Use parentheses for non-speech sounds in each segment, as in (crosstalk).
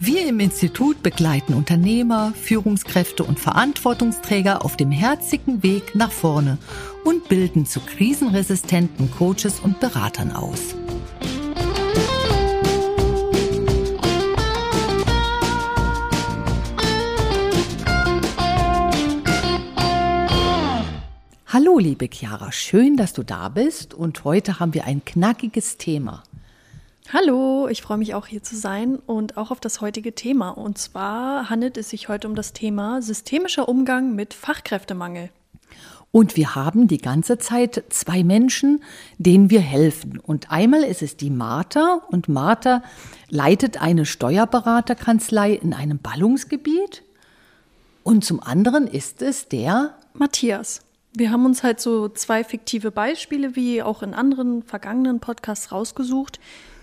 Wir im Institut begleiten Unternehmer, Führungskräfte und Verantwortungsträger auf dem herzigen Weg nach vorne und bilden zu krisenresistenten Coaches und Beratern aus. Hallo, liebe Chiara, schön, dass du da bist und heute haben wir ein knackiges Thema. Hallo, ich freue mich auch hier zu sein und auch auf das heutige Thema. Und zwar handelt es sich heute um das Thema systemischer Umgang mit Fachkräftemangel. Und wir haben die ganze Zeit zwei Menschen, denen wir helfen. Und einmal ist es die Martha und Martha leitet eine Steuerberaterkanzlei in einem Ballungsgebiet. Und zum anderen ist es der Matthias. Wir haben uns halt so zwei fiktive Beispiele wie auch in anderen vergangenen Podcasts rausgesucht,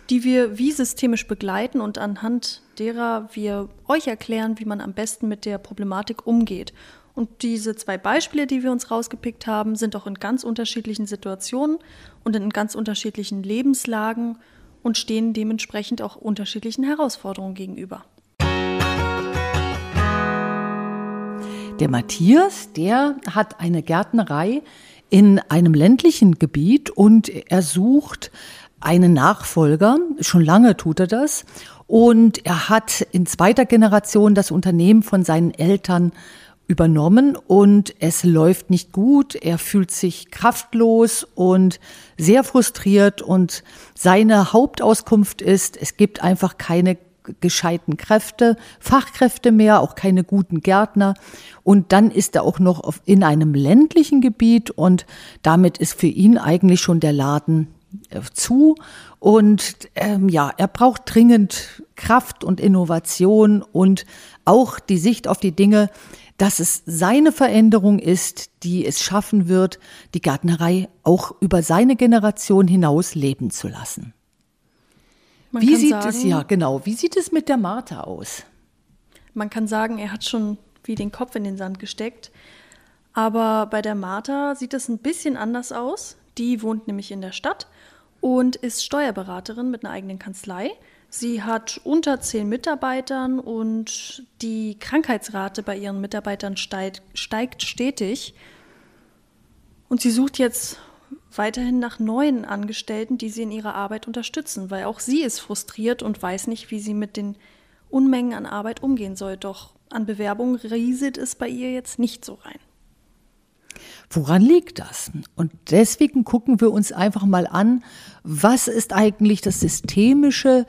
die wir wie systemisch begleiten und anhand derer wir euch erklären, wie man am besten mit der Problematik umgeht. Und diese zwei Beispiele, die wir uns rausgepickt haben, sind auch in ganz unterschiedlichen Situationen und in ganz unterschiedlichen Lebenslagen und stehen dementsprechend auch unterschiedlichen Herausforderungen gegenüber. Der Matthias, der hat eine Gärtnerei in einem ländlichen Gebiet und er sucht einen Nachfolger. Schon lange tut er das. Und er hat in zweiter Generation das Unternehmen von seinen Eltern übernommen und es läuft nicht gut. Er fühlt sich kraftlos und sehr frustriert und seine Hauptauskunft ist, es gibt einfach keine gescheiten Kräfte, Fachkräfte mehr, auch keine guten Gärtner. Und dann ist er auch noch in einem ländlichen Gebiet und damit ist für ihn eigentlich schon der Laden zu. Und ähm, ja, er braucht dringend Kraft und Innovation und auch die Sicht auf die Dinge, dass es seine Veränderung ist, die es schaffen wird, die Gärtnerei auch über seine Generation hinaus leben zu lassen. Man wie sieht sagen, es ja genau? Wie sieht es mit der Martha aus? Man kann sagen, er hat schon wie den Kopf in den Sand gesteckt. Aber bei der Martha sieht es ein bisschen anders aus. Die wohnt nämlich in der Stadt und ist Steuerberaterin mit einer eigenen Kanzlei. Sie hat unter zehn Mitarbeitern und die Krankheitsrate bei ihren Mitarbeitern steigt, steigt stetig. Und sie sucht jetzt weiterhin nach neuen Angestellten, die sie in ihrer Arbeit unterstützen, weil auch sie ist frustriert und weiß nicht, wie sie mit den Unmengen an Arbeit umgehen soll. Doch an Bewerbungen rieselt es bei ihr jetzt nicht so rein. Woran liegt das? Und deswegen gucken wir uns einfach mal an, was ist eigentlich das systemische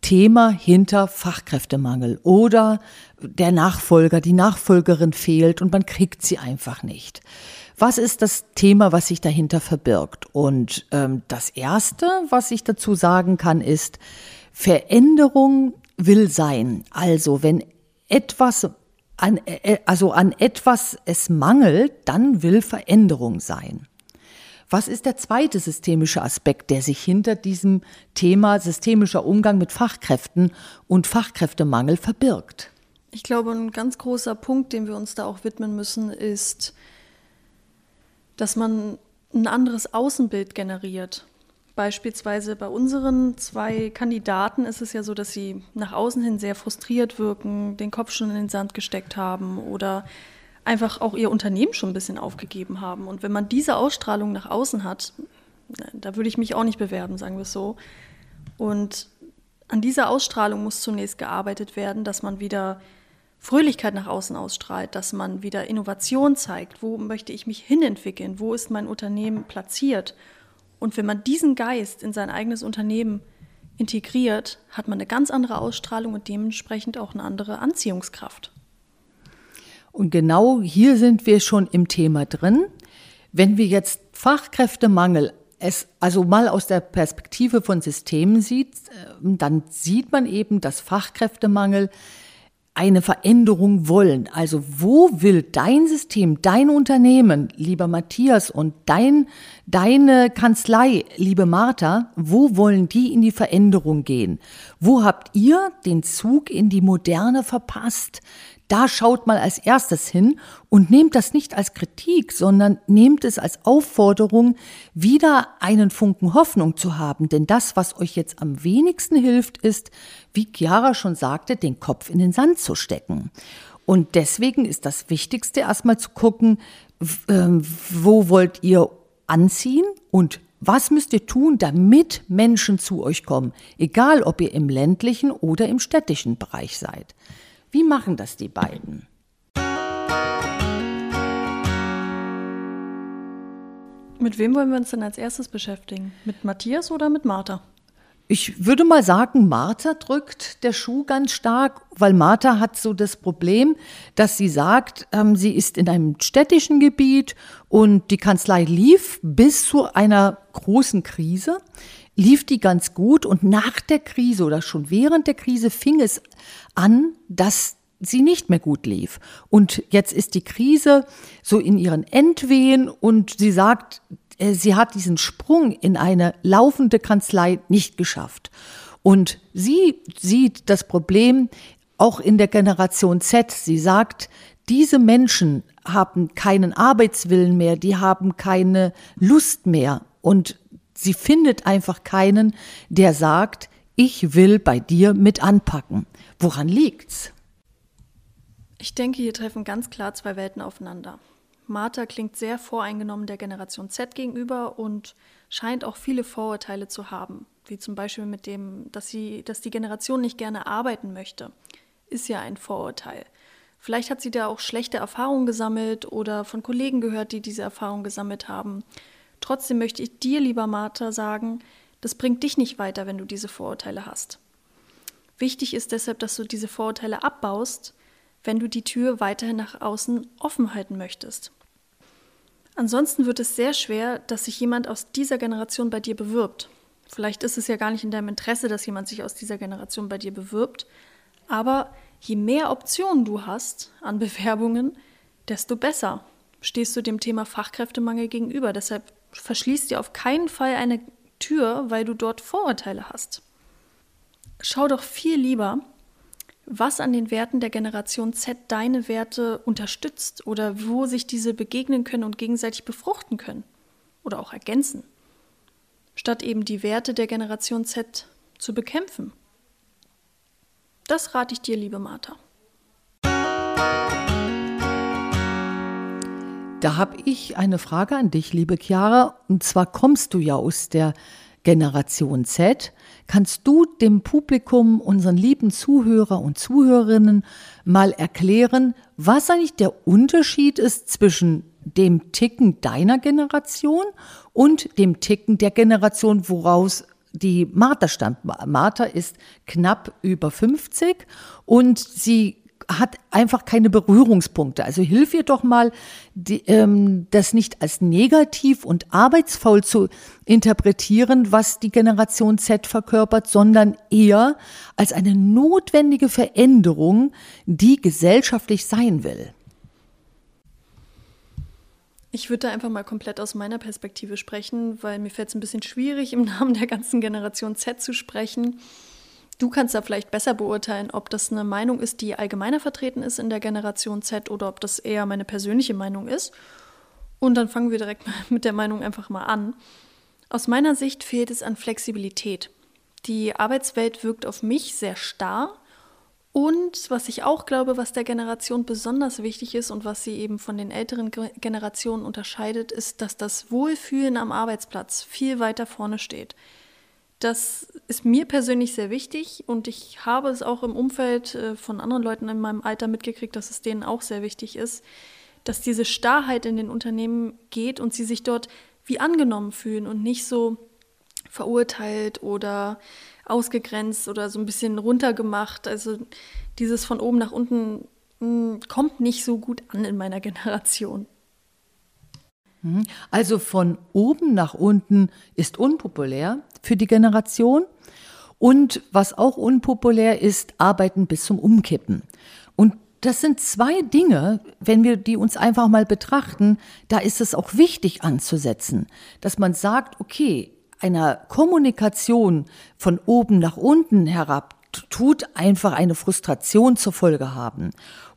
Thema hinter Fachkräftemangel oder der Nachfolger, die Nachfolgerin fehlt und man kriegt sie einfach nicht. Was ist das Thema, was sich dahinter verbirgt? Und ähm, das Erste, was ich dazu sagen kann, ist, Veränderung will sein. Also wenn etwas an, äh, also an etwas es mangelt, dann will Veränderung sein. Was ist der zweite systemische Aspekt, der sich hinter diesem Thema systemischer Umgang mit Fachkräften und Fachkräftemangel verbirgt? Ich glaube, ein ganz großer Punkt, dem wir uns da auch widmen müssen, ist, dass man ein anderes Außenbild generiert. Beispielsweise bei unseren zwei Kandidaten ist es ja so, dass sie nach außen hin sehr frustriert wirken, den Kopf schon in den Sand gesteckt haben oder einfach auch ihr Unternehmen schon ein bisschen aufgegeben haben. Und wenn man diese Ausstrahlung nach außen hat, da würde ich mich auch nicht bewerben, sagen wir es so. Und an dieser Ausstrahlung muss zunächst gearbeitet werden, dass man wieder Fröhlichkeit nach außen ausstrahlt, dass man wieder Innovation zeigt. Wo möchte ich mich hinentwickeln? Wo ist mein Unternehmen platziert? Und wenn man diesen Geist in sein eigenes Unternehmen integriert, hat man eine ganz andere Ausstrahlung und dementsprechend auch eine andere Anziehungskraft. Und genau hier sind wir schon im Thema drin. Wenn wir jetzt Fachkräftemangel es also mal aus der Perspektive von Systemen sieht, äh, dann sieht man eben, dass Fachkräftemangel eine Veränderung wollen. Also wo will dein System, dein Unternehmen, lieber Matthias und dein, deine Kanzlei, liebe Martha, wo wollen die in die Veränderung gehen? Wo habt ihr den Zug in die Moderne verpasst? Da schaut mal als erstes hin und nehmt das nicht als Kritik, sondern nehmt es als Aufforderung, wieder einen Funken Hoffnung zu haben. Denn das, was euch jetzt am wenigsten hilft, ist, wie Chiara schon sagte, den Kopf in den Sand zu stecken. Und deswegen ist das Wichtigste erstmal zu gucken, ähm, wo wollt ihr anziehen und was müsst ihr tun, damit Menschen zu euch kommen, egal ob ihr im ländlichen oder im städtischen Bereich seid. Wie machen das die beiden? Mit wem wollen wir uns denn als erstes beschäftigen? Mit Matthias oder mit Martha? Ich würde mal sagen, Martha drückt der Schuh ganz stark, weil Martha hat so das Problem, dass sie sagt, ähm, sie ist in einem städtischen Gebiet und die Kanzlei lief bis zu einer großen Krise lief die ganz gut und nach der Krise oder schon während der Krise fing es an, dass sie nicht mehr gut lief. Und jetzt ist die Krise so in ihren Endwehen und sie sagt, äh, sie hat diesen Sprung in eine laufende Kanzlei nicht geschafft. Und sie sieht das Problem auch in der Generation Z. Sie sagt, diese Menschen haben keinen Arbeitswillen mehr, die haben keine Lust mehr. Und Sie findet einfach keinen, der sagt, ich will bei dir mit anpacken. Woran liegt's? Ich denke, hier treffen ganz klar zwei Welten aufeinander. Martha klingt sehr voreingenommen der Generation Z gegenüber und scheint auch viele Vorurteile zu haben, wie zum Beispiel mit dem, dass sie, dass die Generation nicht gerne arbeiten möchte, ist ja ein Vorurteil. Vielleicht hat sie da auch schlechte Erfahrungen gesammelt oder von Kollegen gehört, die diese Erfahrungen gesammelt haben. Trotzdem möchte ich dir, lieber Martha, sagen, das bringt dich nicht weiter, wenn du diese Vorurteile hast. Wichtig ist deshalb, dass du diese Vorurteile abbaust, wenn du die Tür weiterhin nach außen offen halten möchtest. Ansonsten wird es sehr schwer, dass sich jemand aus dieser Generation bei dir bewirbt. Vielleicht ist es ja gar nicht in deinem Interesse, dass jemand sich aus dieser Generation bei dir bewirbt, aber je mehr Optionen du hast an Bewerbungen, desto besser stehst du dem Thema Fachkräftemangel gegenüber. Deshalb verschließ dir auf keinen Fall eine Tür, weil du dort Vorurteile hast. Schau doch viel lieber, was an den Werten der Generation Z deine Werte unterstützt oder wo sich diese begegnen können und gegenseitig befruchten können oder auch ergänzen, statt eben die Werte der Generation Z zu bekämpfen. Das rate ich dir, liebe Martha. Da habe ich eine Frage an dich, liebe Chiara. Und zwar kommst du ja aus der Generation Z. Kannst du dem Publikum, unseren lieben Zuhörer und Zuhörerinnen mal erklären, was eigentlich der Unterschied ist zwischen dem Ticken deiner Generation und dem Ticken der Generation, woraus die Martha stammt. Martha ist knapp über 50 und sie hat einfach keine Berührungspunkte. Also hilf ihr doch mal, die, ähm, das nicht als negativ und arbeitsfaul zu interpretieren, was die Generation Z verkörpert, sondern eher als eine notwendige Veränderung, die gesellschaftlich sein will. Ich würde da einfach mal komplett aus meiner Perspektive sprechen, weil mir fällt es ein bisschen schwierig, im Namen der ganzen Generation Z zu sprechen. Du kannst da vielleicht besser beurteilen, ob das eine Meinung ist, die allgemeiner vertreten ist in der Generation Z oder ob das eher meine persönliche Meinung ist. Und dann fangen wir direkt (laughs) mit der Meinung einfach mal an. Aus meiner Sicht fehlt es an Flexibilität. Die Arbeitswelt wirkt auf mich sehr starr. Und was ich auch glaube, was der Generation besonders wichtig ist und was sie eben von den älteren Generationen unterscheidet, ist, dass das Wohlfühlen am Arbeitsplatz viel weiter vorne steht. Das ist mir persönlich sehr wichtig und ich habe es auch im Umfeld äh, von anderen Leuten in meinem Alter mitgekriegt, dass es denen auch sehr wichtig ist, dass diese Starrheit in den Unternehmen geht und sie sich dort wie angenommen fühlen und nicht so verurteilt oder ausgegrenzt oder so ein bisschen runtergemacht. Also dieses von oben nach unten hm, kommt nicht so gut an in meiner (laughs) Generation. Mhm. Also von oben nach unten ist unpopulär für die Generation. Und was auch unpopulär ist, arbeiten bis zum Umkippen. das sind zwei Dinge, wenn wir die uns einfach mal betrachten, da ist es auch wichtig anzusetzen, dass man sagt, okay, einer Kommunikation von oben nach unten herab tut einfach eine Frustration zur Folge haben.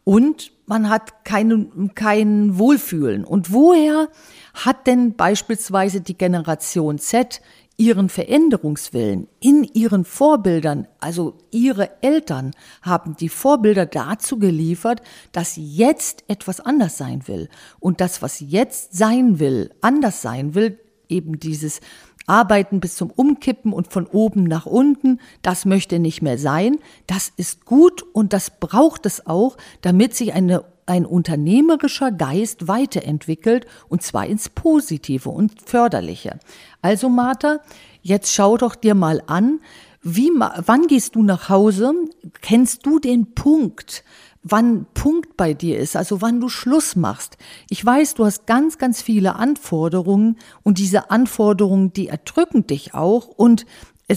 Und man hat kein, kein Wohlfühlen. Und woher hat denn beispielsweise die Generation Z ihren Veränderungswillen in ihren Vorbildern, also ihre Eltern haben die Vorbilder dazu geliefert, dass jetzt etwas anders sein will. Und das, was jetzt sein will, anders sein will, eben dieses Arbeiten bis zum Umkippen und von oben nach unten, das möchte nicht mehr sein. Das ist gut und das braucht es auch, damit sich eine, ein unternehmerischer Geist weiterentwickelt und zwar ins Positive und Förderliche. Also Martha, jetzt schau doch dir mal an, wie, wann gehst du nach Hause? Kennst du den Punkt, wann Punkt bei dir ist, also wann du Schluss machst. Ich weiß, du hast ganz, ganz viele Anforderungen und diese Anforderungen, die erdrücken dich auch und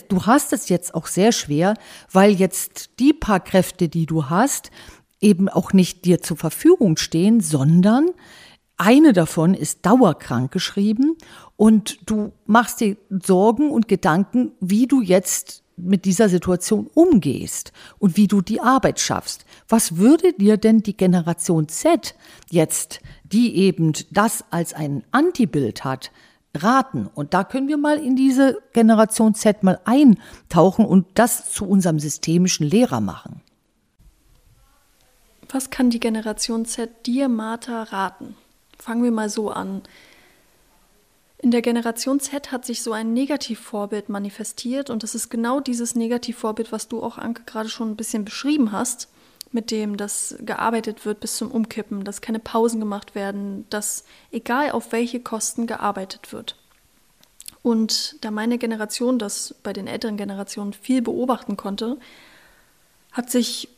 du hast es jetzt auch sehr schwer, weil jetzt die paar Kräfte, die du hast, eben auch nicht dir zur Verfügung stehen, sondern eine davon ist dauerkrank geschrieben und du machst dir Sorgen und Gedanken, wie du jetzt mit dieser Situation umgehst und wie du die Arbeit schaffst. Was würde dir denn die Generation Z jetzt, die eben das als ein Antibild hat, raten? Und da können wir mal in diese Generation Z mal eintauchen und das zu unserem systemischen Lehrer machen. Was kann die Generation Z dir, Martha, raten? Fangen wir mal so an. In der Generation Z hat sich so ein Negativvorbild manifestiert und das ist genau dieses Negativvorbild, was du auch, Anke, gerade schon ein bisschen beschrieben hast, mit dem, dass gearbeitet wird bis zum Umkippen, dass keine Pausen gemacht werden, dass egal auf welche Kosten gearbeitet wird. Und da meine Generation das bei den älteren Generationen viel beobachten konnte, hat sich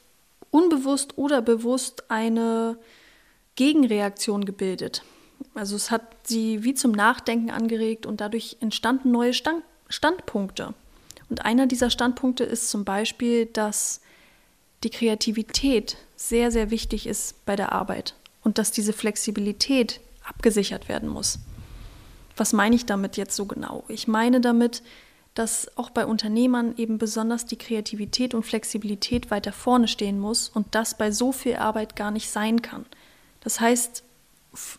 unbewusst oder bewusst eine Gegenreaktion gebildet. Also es hat sie wie zum Nachdenken angeregt und dadurch entstanden neue Stand Standpunkte. Und einer dieser Standpunkte ist zum Beispiel, dass die Kreativität sehr, sehr wichtig ist bei der Arbeit und dass diese Flexibilität abgesichert werden muss. Was meine ich damit jetzt so genau? Ich meine damit, dass auch bei Unternehmern eben besonders die Kreativität und Flexibilität weiter vorne stehen muss und das bei so viel Arbeit gar nicht sein kann. Das heißt,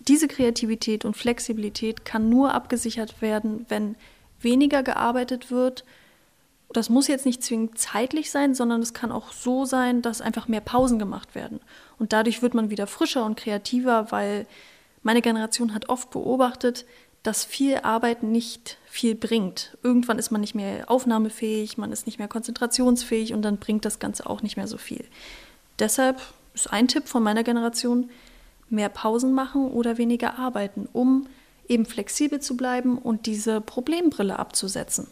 diese Kreativität und Flexibilität kann nur abgesichert werden, wenn weniger gearbeitet wird. Das muss jetzt nicht zwingend zeitlich sein, sondern es kann auch so sein, dass einfach mehr Pausen gemacht werden. Und dadurch wird man wieder frischer und kreativer, weil meine Generation hat oft beobachtet, dass viel Arbeit nicht viel bringt. Irgendwann ist man nicht mehr aufnahmefähig, man ist nicht mehr konzentrationsfähig und dann bringt das Ganze auch nicht mehr so viel. Deshalb ist ein Tipp von meiner Generation, mehr Pausen machen oder weniger arbeiten, um eben flexibel zu bleiben und diese Problembrille abzusetzen.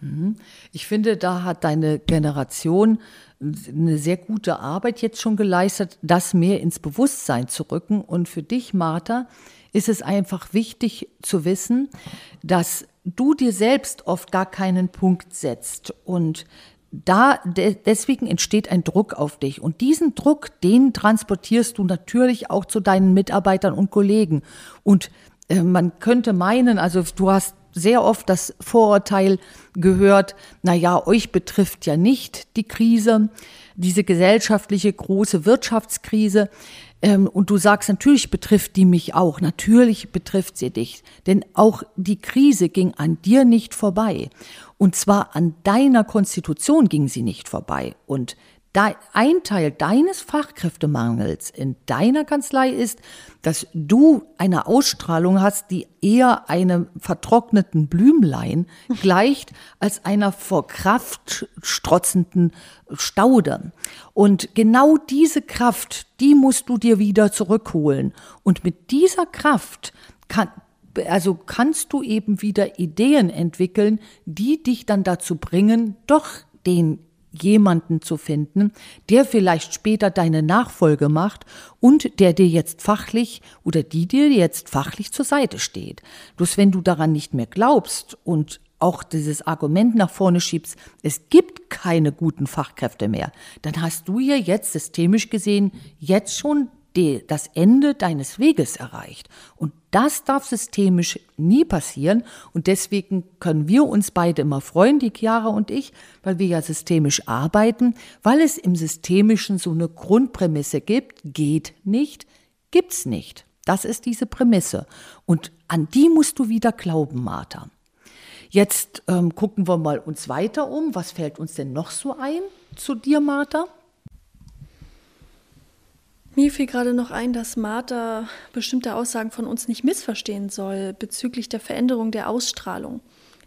Mhm. Ich finde, da hat deine Generation eine sehr gute Arbeit jetzt schon geleistet, das mehr ins Bewusstsein zu rücken. Und für dich, Martha, ist es einfach wichtig zu wissen, dass du dir selbst oft gar keinen Punkt setzt und da de, deswegen entsteht ein Druck auf dich und diesen Druck, den transportierst du natürlich auch zu deinen Mitarbeitern und Kollegen und äh, man könnte meinen, also du hast sehr oft das Vorurteil gehört, na ja, euch betrifft ja nicht die Krise, diese gesellschaftliche große Wirtschaftskrise. Ähm, und du sagst, natürlich betrifft die mich auch, natürlich betrifft sie dich, denn auch die Krise ging an dir nicht vorbei. Und zwar an deiner Konstitution ging sie nicht vorbei. Und ein Teil deines Fachkräftemangels in deiner Kanzlei ist, dass du eine Ausstrahlung hast, die eher einem vertrockneten Blümlein (laughs) gleicht als einer vor Kraft strotzenden Staude. Und genau diese Kraft, die musst du dir wieder zurückholen. Und mit dieser Kraft kann, also kannst du eben wieder Ideen entwickeln, die dich dann dazu bringen, doch den jemanden zu finden, der vielleicht später deine Nachfolge macht und der dir jetzt fachlich oder die dir jetzt fachlich zur Seite steht. Bloß wenn du daran nicht mehr glaubst und auch dieses Argument nach vorne schiebst, es gibt keine guten Fachkräfte mehr, dann hast du ja jetzt systemisch gesehen jetzt schon die, das Ende deines Weges erreicht. Und das darf systemisch nie passieren. Und deswegen können wir uns beide immer freuen, die Chiara und ich, weil wir ja systemisch arbeiten, weil es im Systemischen so eine Grundprämisse gibt, geht nicht, gibt's nicht. Das ist diese Prämisse. Und an die musst du wieder glauben, Martha. Jetzt ähm, gucken wir mal uns weiter um. Was fällt uns denn noch so ein zu dir, Martha? Mir fiel gerade noch ein, dass Martha bestimmte Aussagen von uns nicht missverstehen soll bezüglich der Veränderung der Ausstrahlung.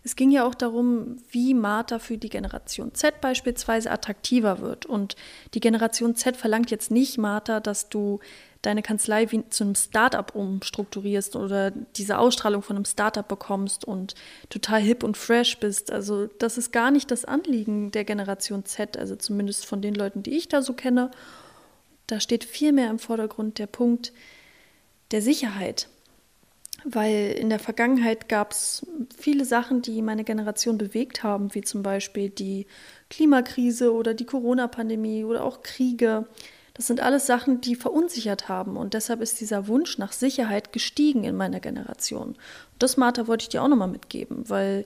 Es ging ja auch darum, wie Martha für die Generation Z beispielsweise attraktiver wird. Und die Generation Z verlangt jetzt nicht, Martha, dass du deine Kanzlei wie zu einem Startup umstrukturierst oder diese Ausstrahlung von einem Startup bekommst und total hip und fresh bist. Also das ist gar nicht das Anliegen der Generation Z, also zumindest von den Leuten, die ich da so kenne. Da steht vielmehr im Vordergrund der Punkt der Sicherheit. Weil in der Vergangenheit gab es viele Sachen, die meine Generation bewegt haben, wie zum Beispiel die Klimakrise oder die Corona-Pandemie oder auch Kriege. Das sind alles Sachen, die verunsichert haben. Und deshalb ist dieser Wunsch nach Sicherheit gestiegen in meiner Generation. Und das, Martha, wollte ich dir auch nochmal mitgeben, weil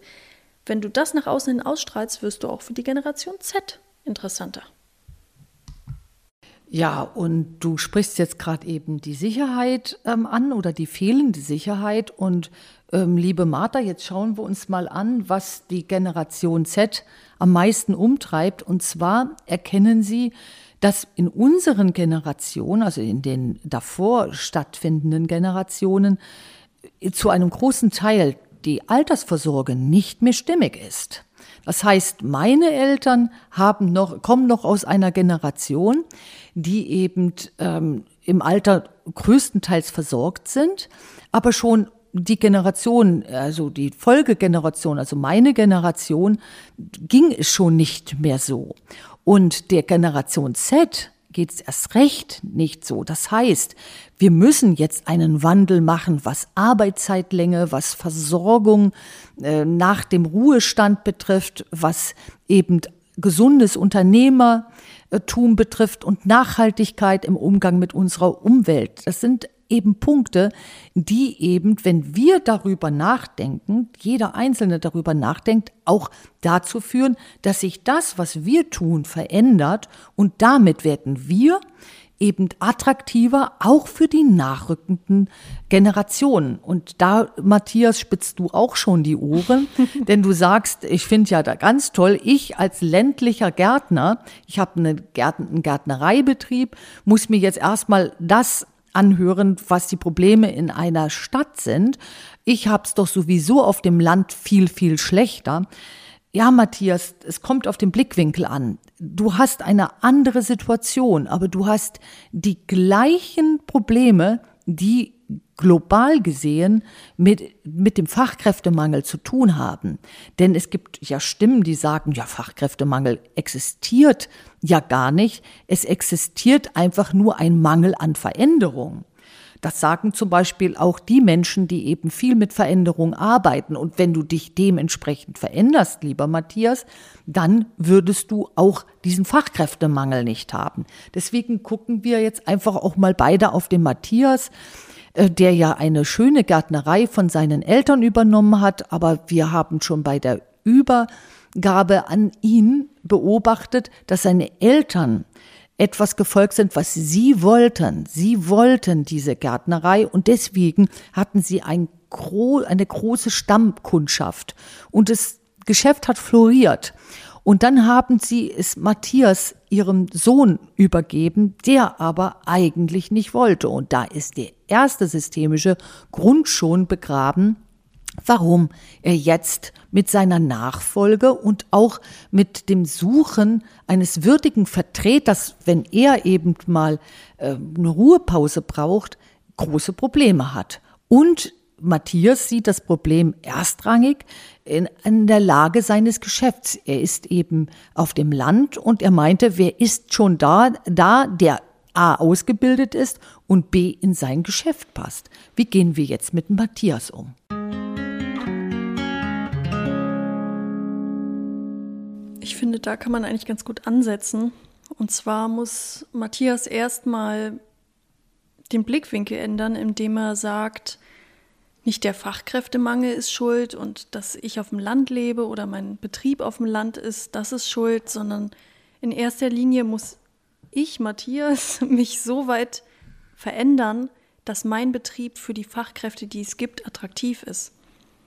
wenn du das nach außen hin ausstrahlst, wirst du auch für die Generation Z interessanter. Ja, und du sprichst jetzt gerade eben die Sicherheit ähm, an oder die fehlende Sicherheit. Und ähm, liebe Martha, jetzt schauen wir uns mal an, was die Generation Z am meisten umtreibt. Und zwar erkennen sie, dass in unseren Generationen, also in den davor stattfindenden Generationen, äh, zu einem großen Teil die Altersvorsorge nicht mehr stimmig ist. Das heißt, meine Eltern haben noch, kommen noch aus einer Generation, die eben ähm, im Alter größtenteils versorgt sind, aber schon die Generation, also die Folgegeneration, also meine Generation, ging es schon nicht mehr so. Und der Generation Z geht es erst recht nicht so. Das heißt, wir müssen jetzt einen Wandel machen, was Arbeitszeitlänge, was Versorgung äh, nach dem Ruhestand betrifft, was eben gesundes Unternehmertum betrifft und Nachhaltigkeit im Umgang mit unserer Umwelt. Das sind eben Punkte, die eben, wenn wir darüber nachdenken, jeder Einzelne darüber nachdenkt, auch dazu führen, dass sich das, was wir tun, verändert und damit werden wir eben attraktiver, auch für die nachrückenden Generationen. Und da, Matthias, spitzt du auch schon die Ohren, (laughs) denn du sagst, ich finde ja da ganz toll, ich als ländlicher Gärtner, ich habe eine Gärten, einen Gärtnereibetrieb, muss mir jetzt erstmal das anhören, was die Probleme in einer Stadt sind. Ich hab's doch sowieso auf dem Land viel, viel schlechter. Ja, Matthias, es kommt auf den Blickwinkel an. Du hast eine andere Situation, aber du hast die gleichen Probleme, die global gesehen mit, mit dem Fachkräftemangel zu tun haben. Denn es gibt ja Stimmen, die sagen, ja, Fachkräftemangel existiert ja gar nicht. Es existiert einfach nur ein Mangel an Veränderung. Das sagen zum Beispiel auch die Menschen, die eben viel mit Veränderung arbeiten. Und wenn du dich dementsprechend veränderst, lieber Matthias, dann würdest du auch diesen Fachkräftemangel nicht haben. Deswegen gucken wir jetzt einfach auch mal beide auf den Matthias. Äh, der ja eine schöne Gärtnerei von seinen Eltern übernommen hat, aber wir haben schon bei der Übergabe an ihn beobachtet, dass seine Eltern etwas gefolgt sind, was sie wollten. Sie wollten diese Gärtnerei und deswegen hatten sie ein eine große Stammkundschaft und das Geschäft hat floriert. Und dann haben sie es Matthias, ihrem Sohn, übergeben, der aber eigentlich nicht wollte. Und da ist der erste systemische Grund schon begraben, warum er jetzt mit seiner Nachfolge und auch mit dem Suchen eines würdigen Vertreters, wenn er eben mal äh, eine Ruhepause braucht, große Probleme hat. Und Matthias sieht das Problem erstrangig in, in, der Lage seines Geschäfts. Er ist eben auf dem Land und er meinte, wer ist schon da, da, der A ausgebildet ist und B in sein Geschäft passt. Wie gehen wir jetzt mit Matthias um? Ich finde, da kann man eigentlich ganz gut ansetzen. Und zwar muss Matthias erstmal den Blickwinkel ändern, indem er sagt, nicht der Fachkräftemangel ist schuld und dass ich auf dem Land lebe oder mein Betrieb auf dem Land ist, das ist schuld, sondern in erster Linie muss ich, Matthias, (laughs) mich so weit verändern, dass mein Betrieb für die Fachkräfte, die es gibt, attraktiv ist.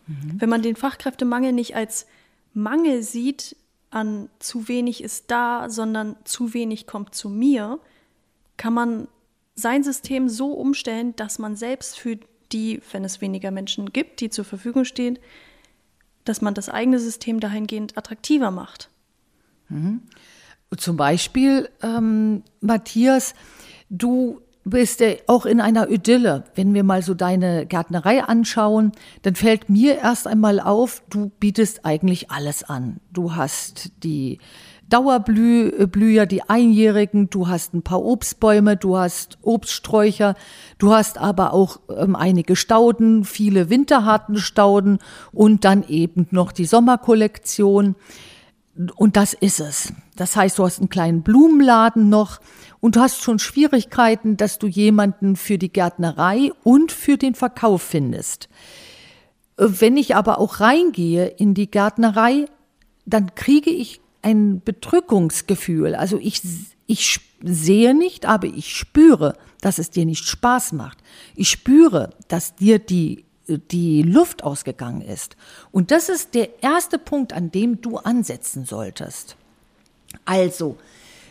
Mhm. Wenn man den Fachkräftemangel nicht als Mangel sieht, an zu wenig ist da, sondern zu wenig kommt zu mir, kann man sein System so umstellen, dass man selbst für die, wenn es weniger Menschen gibt, die zur Verfügung stehen, dass man das eigene System dahingehend attraktiver macht. Mhm. Zum Beispiel, ähm, Matthias, du bist ja auch in einer Idylle. Wenn wir mal so deine Gärtnerei anschauen, dann fällt mir erst einmal auf, du bietest eigentlich alles an. Du hast die Dauerblüher, die Einjährigen, du hast ein paar Obstbäume, du hast Obststräucher, du hast aber auch ähm, einige Stauden, viele winterharten Stauden und dann eben noch die Sommerkollektion. Und das ist es. Das heißt, du hast einen kleinen Blumenladen noch und du hast schon Schwierigkeiten, dass du jemanden für die Gärtnerei und für den Verkauf findest. Wenn ich aber auch reingehe in die Gärtnerei, dann kriege ich ein Bedrückungsgefühl. Also ich, ich sehe nicht, aber ich spüre, dass es dir nicht Spaß macht. Ich spüre, dass dir die, die Luft ausgegangen ist. Und das ist der erste Punkt, an dem du ansetzen solltest. Also,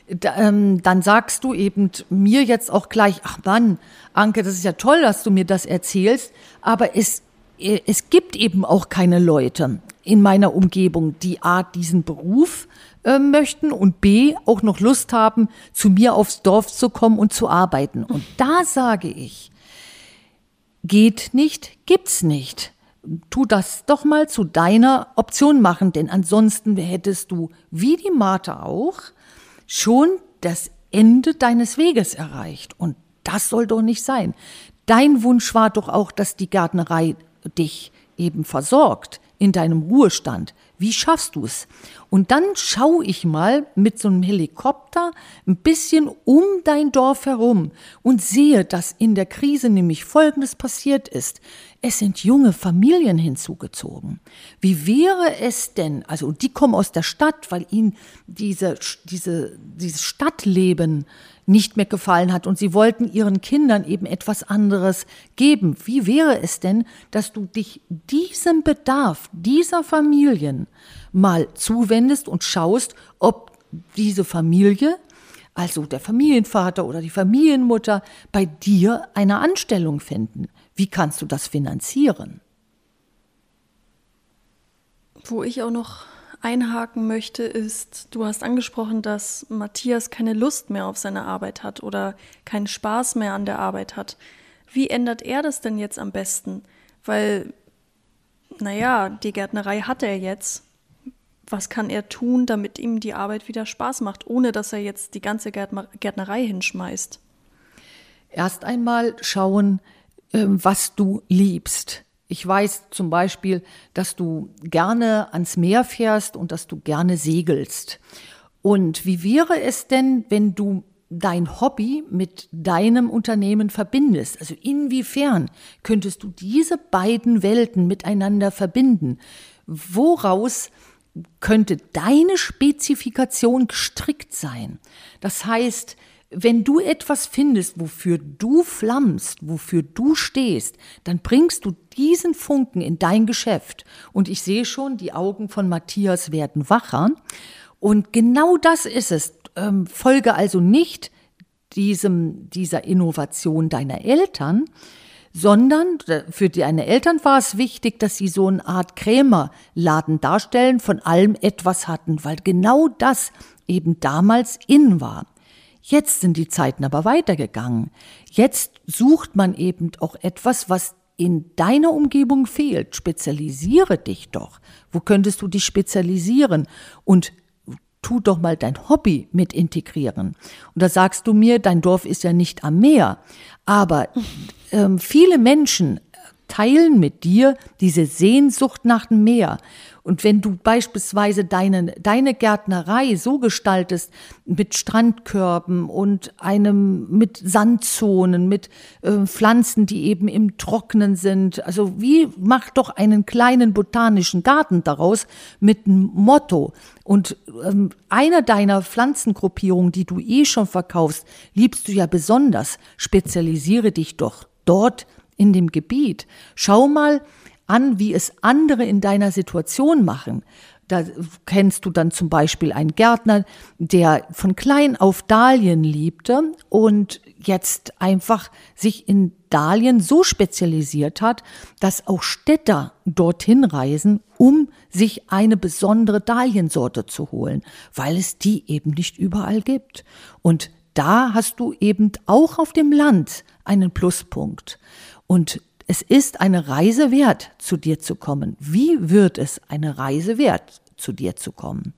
ähm, dann sagst du eben mir jetzt auch gleich, ach Mann, Anke, das ist ja toll, dass du mir das erzählst, aber es, es gibt eben auch keine Leute in meiner Umgebung, die A, diesen Beruf äh, möchten und B, auch noch Lust haben, zu mir aufs Dorf zu kommen und zu arbeiten. Und da sage ich, geht nicht, gibt's nicht. Tu das doch mal zu deiner Option machen, denn ansonsten hättest du, wie die Martha auch, schon das Ende deines Weges erreicht. Und das soll doch nicht sein. Dein Wunsch war doch auch, dass die Gärtnerei dich eben versorgt in deinem Ruhestand. Wie schaffst du es? Und dann schaue ich mal mit so einem Helikopter ein bisschen um dein Dorf herum und sehe, dass in der Krise nämlich Folgendes passiert ist. Es sind junge Familien hinzugezogen. Wie wäre es denn, also die kommen aus der Stadt, weil ihnen diese, diese, dieses Stadtleben nicht mehr gefallen hat und sie wollten ihren Kindern eben etwas anderes geben. Wie wäre es denn, dass du dich diesem Bedarf dieser Familien mal zuwendest und schaust, ob diese Familie, also der Familienvater oder die Familienmutter, bei dir eine Anstellung finden? Wie kannst du das finanzieren? Wo ich auch noch einhaken möchte, ist, du hast angesprochen, dass Matthias keine Lust mehr auf seine Arbeit hat oder keinen Spaß mehr an der Arbeit hat. Wie ändert er das denn jetzt am besten? Weil, naja, die Gärtnerei hat er jetzt. Was kann er tun, damit ihm die Arbeit wieder Spaß macht, ohne dass er jetzt die ganze Gärtnerei hinschmeißt? Erst einmal schauen, ähm, was du liebst. Ich weiß zum Beispiel, dass du gerne ans Meer fährst und dass du gerne segelst. Und wie wäre es denn, wenn du dein Hobby mit deinem Unternehmen verbindest? Also inwiefern könntest du diese beiden Welten miteinander verbinden? Woraus könnte deine Spezifikation gestrickt sein? Das heißt, wenn du etwas findest, wofür du flammst, wofür du stehst, dann bringst du diesen Funken in dein Geschäft. Und ich sehe schon, die Augen von Matthias werden wacher. Und genau das ist es. Ähm, folge also nicht diesem, dieser Innovation deiner Eltern, sondern für deine Eltern war es wichtig, dass sie so eine Art Krämerladen darstellen, von allem etwas hatten, weil genau das eben damals in war. Jetzt sind die Zeiten aber weitergegangen. Jetzt sucht man eben auch etwas, was in deiner Umgebung fehlt. Spezialisiere dich doch. Wo könntest du dich spezialisieren? Und tu doch mal dein Hobby mit integrieren. Und da sagst du mir, dein Dorf ist ja nicht am Meer. Aber ähm, viele Menschen teilen mit dir diese Sehnsucht nach dem Meer. Und wenn du beispielsweise deine, deine Gärtnerei so gestaltest, mit Strandkörben und einem, mit Sandzonen, mit äh, Pflanzen, die eben im Trocknen sind, also wie, mach doch einen kleinen botanischen Garten daraus mit einem Motto. Und ähm, einer deiner Pflanzengruppierungen, die du eh schon verkaufst, liebst du ja besonders. Spezialisiere dich doch dort in dem Gebiet. Schau mal, an, wie es andere in deiner Situation machen. Da kennst du dann zum Beispiel einen Gärtner, der von klein auf Dahlien liebte und jetzt einfach sich in Dahlien so spezialisiert hat, dass auch Städter dorthin reisen, um sich eine besondere Dahliensorte zu holen, weil es die eben nicht überall gibt. Und da hast du eben auch auf dem Land einen Pluspunkt. Und es ist eine Reise wert, zu dir zu kommen. Wie wird es eine Reise wert, zu dir zu kommen?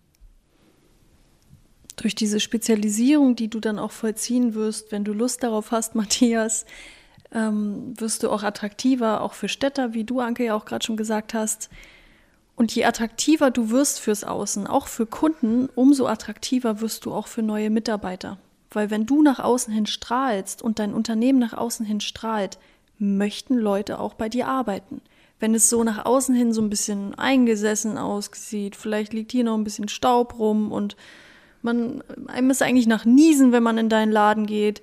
Durch diese Spezialisierung, die du dann auch vollziehen wirst, wenn du Lust darauf hast, (laughs) Matthias, ähm, wirst du auch attraktiver, auch für Städter, wie du, Anke, ja auch gerade schon gesagt hast. Und je attraktiver du wirst fürs Außen, auch für Kunden, umso attraktiver wirst du auch für neue Mitarbeiter. Weil wenn du nach außen hin strahlst und dein Unternehmen nach außen hin strahlt, möchten Leute auch bei dir arbeiten. Wenn es so nach außen hin so ein bisschen eingesessen aussieht, vielleicht liegt hier noch ein bisschen Staub rum und man, einem ist eigentlich nach Niesen, wenn man in deinen Laden geht,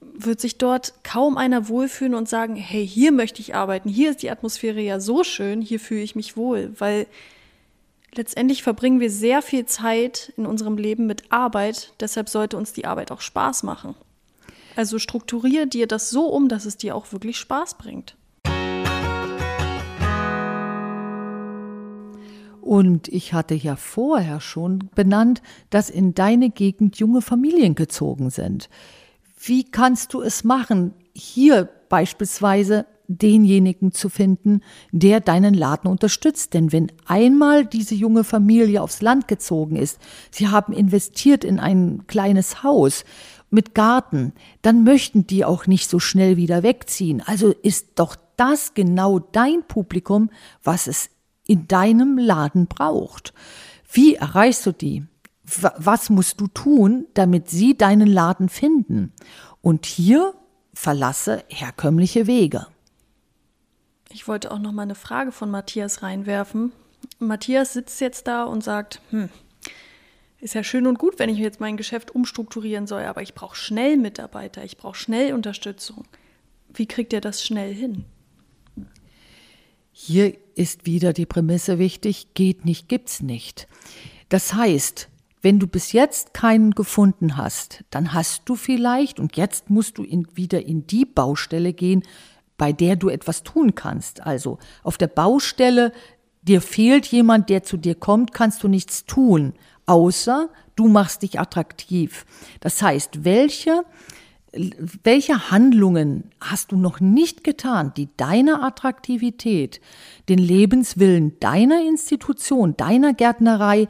wird sich dort kaum einer wohlfühlen und sagen, hey, hier möchte ich arbeiten, hier ist die Atmosphäre ja so schön, hier fühle ich mich wohl, weil letztendlich verbringen wir sehr viel Zeit in unserem Leben mit Arbeit, deshalb sollte uns die Arbeit auch Spaß machen. Also strukturiere dir das so um, dass es dir auch wirklich Spaß bringt. Und ich hatte ja vorher schon benannt, dass in deine Gegend junge Familien gezogen sind. Wie kannst du es machen, hier beispielsweise denjenigen zu finden, der deinen Laden unterstützt. Denn wenn einmal diese junge Familie aufs Land gezogen ist, sie haben investiert in ein kleines Haus, mit Garten, dann möchten die auch nicht so schnell wieder wegziehen. Also ist doch das genau dein Publikum, was es in deinem Laden braucht. Wie erreichst du die? Was musst du tun, damit sie deinen Laden finden? Und hier verlasse herkömmliche Wege. Ich wollte auch noch mal eine Frage von Matthias reinwerfen. Matthias sitzt jetzt da und sagt, hm, ist ja schön und gut, wenn ich jetzt mein Geschäft umstrukturieren soll, aber ich brauche schnell Mitarbeiter, ich brauche schnell Unterstützung. Wie kriegt ihr das schnell hin? Hier ist wieder die Prämisse wichtig, geht nicht, gibt's nicht. Das heißt, wenn du bis jetzt keinen gefunden hast, dann hast du vielleicht, und jetzt musst du in, wieder in die Baustelle gehen, bei der du etwas tun kannst. Also auf der Baustelle, dir fehlt jemand, der zu dir kommt, kannst du nichts tun außer du machst dich attraktiv. Das heißt, welche, welche Handlungen hast du noch nicht getan, die deine Attraktivität, den Lebenswillen deiner Institution, deiner Gärtnerei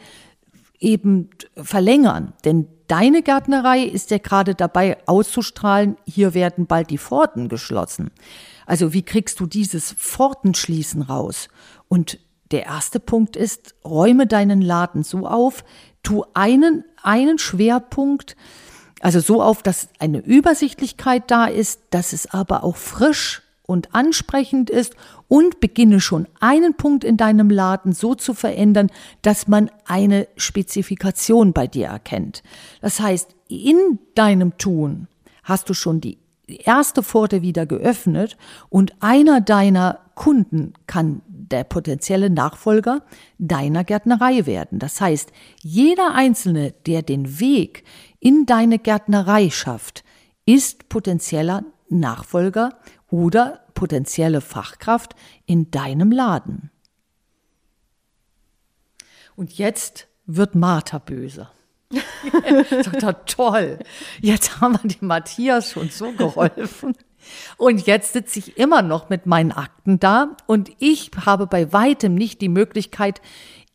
eben verlängern? Denn deine Gärtnerei ist ja gerade dabei auszustrahlen, hier werden bald die Pforten geschlossen. Also wie kriegst du dieses Pfortenschließen raus? Und der erste Punkt ist, räume deinen Laden so auf, tu einen, einen Schwerpunkt, also so auf, dass eine Übersichtlichkeit da ist, dass es aber auch frisch und ansprechend ist und beginne schon einen Punkt in deinem Laden so zu verändern, dass man eine Spezifikation bei dir erkennt. Das heißt, in deinem Tun hast du schon die erste Pforte wieder geöffnet und einer deiner Kunden kann der potenzielle Nachfolger deiner Gärtnerei werden. Das heißt, jeder Einzelne, der den Weg in deine Gärtnerei schafft, ist potenzieller Nachfolger oder potenzielle Fachkraft in deinem Laden. Und jetzt wird Martha böse. (laughs) Sagt er, toll, jetzt haben wir dem Matthias schon so geholfen. Und jetzt sitze ich immer noch mit meinen Akten da und ich habe bei weitem nicht die Möglichkeit,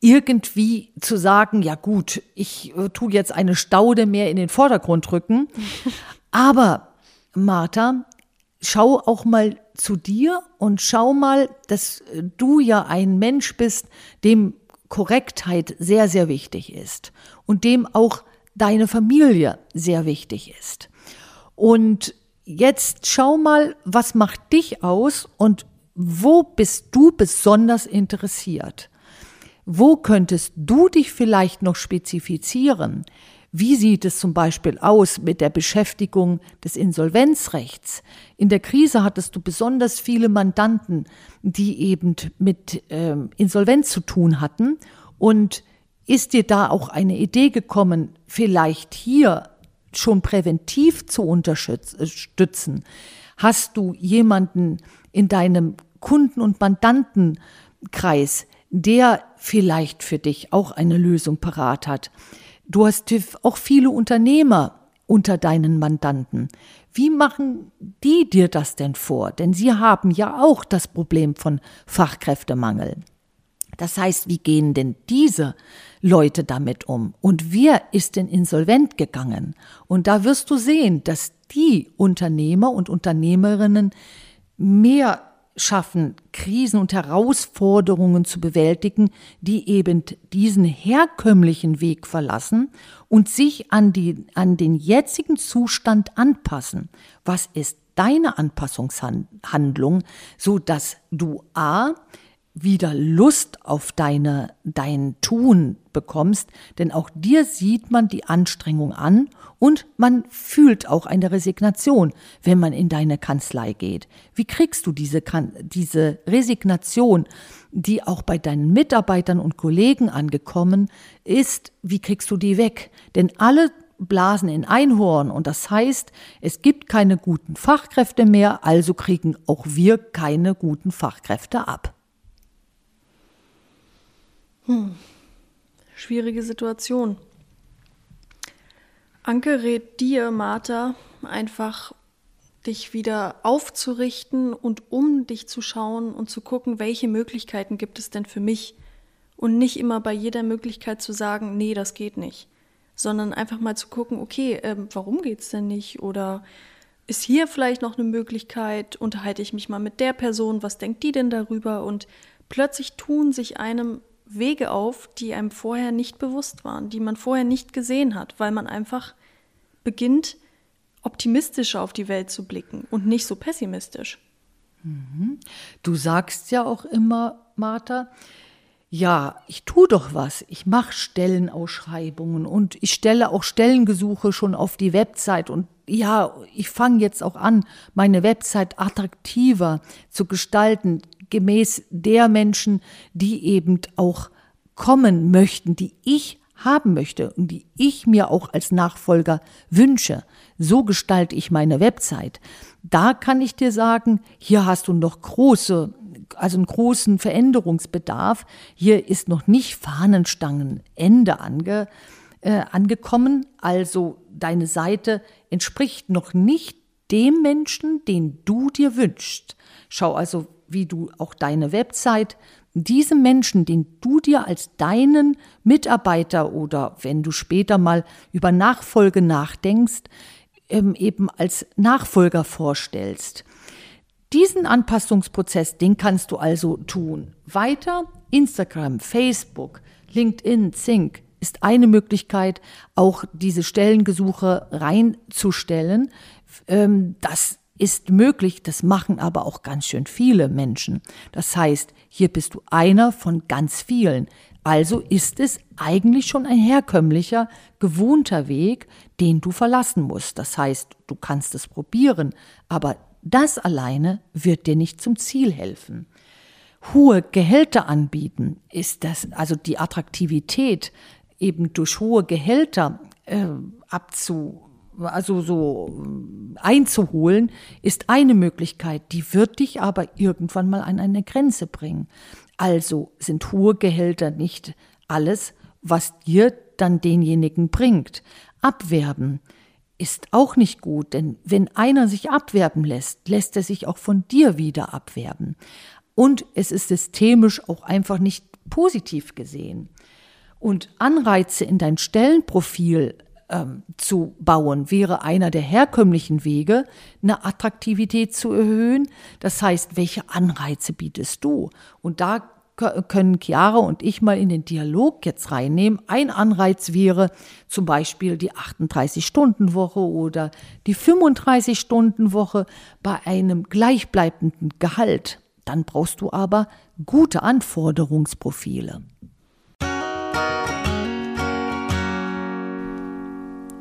irgendwie zu sagen, ja gut, ich äh, tue jetzt eine Staude mehr in den Vordergrund rücken. (laughs) Aber Martha, schau auch mal zu dir und schau mal, dass du ja ein Mensch bist, dem Korrektheit sehr, sehr wichtig ist und dem auch deine Familie sehr wichtig ist. Und jetzt schau mal, was macht dich aus und wo bist du besonders interessiert? Wo könntest du dich vielleicht noch spezifizieren? Wie sieht es zum Beispiel aus mit der Beschäftigung des Insolvenzrechts? In der Krise hattest du besonders viele Mandanten, die eben mit äh, Insolvenz zu tun hatten. Und ist dir da auch eine Idee gekommen, vielleicht hier schon präventiv zu unterstützen? Hast du jemanden in deinem Kunden- und Mandantenkreis, der vielleicht für dich auch eine Lösung parat hat? Du hast auch viele Unternehmer unter deinen Mandanten. Wie machen die dir das denn vor? Denn sie haben ja auch das Problem von Fachkräftemangel. Das heißt, wie gehen denn diese Leute damit um? Und wer ist denn insolvent gegangen? Und da wirst du sehen, dass die Unternehmer und Unternehmerinnen mehr schaffen, Krisen und Herausforderungen zu bewältigen, die eben diesen herkömmlichen Weg verlassen und sich an, die, an den jetzigen Zustand anpassen. Was ist deine Anpassungshandlung, so dass du A, wieder Lust auf deine, dein Tun bekommst, denn auch dir sieht man die Anstrengung an und man fühlt auch eine Resignation, wenn man in deine Kanzlei geht. Wie kriegst du diese, diese Resignation, die auch bei deinen Mitarbeitern und Kollegen angekommen ist, wie kriegst du die weg? Denn alle blasen in Einhorn und das heißt, es gibt keine guten Fachkräfte mehr, also kriegen auch wir keine guten Fachkräfte ab. Hm. Schwierige Situation. Anke rät dir, Martha, einfach dich wieder aufzurichten und um dich zu schauen und zu gucken, welche Möglichkeiten gibt es denn für mich? Und nicht immer bei jeder Möglichkeit zu sagen, nee, das geht nicht, sondern einfach mal zu gucken, okay, äh, warum geht's denn nicht? Oder ist hier vielleicht noch eine Möglichkeit, unterhalte ich mich mal mit der Person, was denkt die denn darüber? Und plötzlich tun sich einem Wege auf, die einem vorher nicht bewusst waren, die man vorher nicht gesehen hat, weil man einfach beginnt, optimistischer auf die Welt zu blicken und nicht so pessimistisch. Mhm. Du sagst ja auch immer, Martha, ja, ich tue doch was. Ich mache Stellenausschreibungen und ich stelle auch Stellengesuche schon auf die Website und ja, ich fange jetzt auch an, meine Website attraktiver zu gestalten, gemäß der Menschen, die eben auch kommen möchten, die ich haben möchte und die ich mir auch als Nachfolger wünsche. So gestalte ich meine Website. Da kann ich dir sagen, hier hast du noch große, also einen großen Veränderungsbedarf. Hier ist noch nicht Fahnenstangenende ange, äh, angekommen. Also deine Seite entspricht noch nicht dem Menschen, den du dir wünschst. Schau also wie du auch deine Website diesem Menschen, den du dir als deinen Mitarbeiter oder wenn du später mal über Nachfolge nachdenkst, ähm, eben als Nachfolger vorstellst. Diesen Anpassungsprozess, den kannst du also tun. Weiter Instagram, Facebook, LinkedIn, Zink ist eine Möglichkeit, auch diese Stellengesuche reinzustellen. Ähm, das ist möglich, das machen aber auch ganz schön viele Menschen. Das heißt, hier bist du einer von ganz vielen. Also ist es eigentlich schon ein herkömmlicher, gewohnter Weg, den du verlassen musst. Das heißt, du kannst es probieren, aber das alleine wird dir nicht zum Ziel helfen. Hohe Gehälter anbieten ist das, also die Attraktivität eben durch hohe Gehälter äh, abzu also so äh, einzuholen, ist eine Möglichkeit. Die wird dich aber irgendwann mal an eine Grenze bringen. Also sind hohe Gehälter nicht alles, was dir dann denjenigen bringt. Abwerben ist auch nicht gut, denn wenn einer sich abwerben lässt, lässt er sich auch von dir wieder abwerben. Und es ist systemisch auch einfach nicht positiv gesehen. Und Anreize in dein Stellenprofil ähm, zu bauen, wäre einer der herkömmlichen Wege, eine Attraktivität zu erhöhen. Das heißt, welche Anreize bietest du? Und da können Chiara und ich mal in den Dialog jetzt reinnehmen. Ein Anreiz wäre zum Beispiel die 38-Stunden-Woche oder die 35-Stunden-Woche bei einem gleichbleibenden Gehalt. Dann brauchst du aber gute Anforderungsprofile.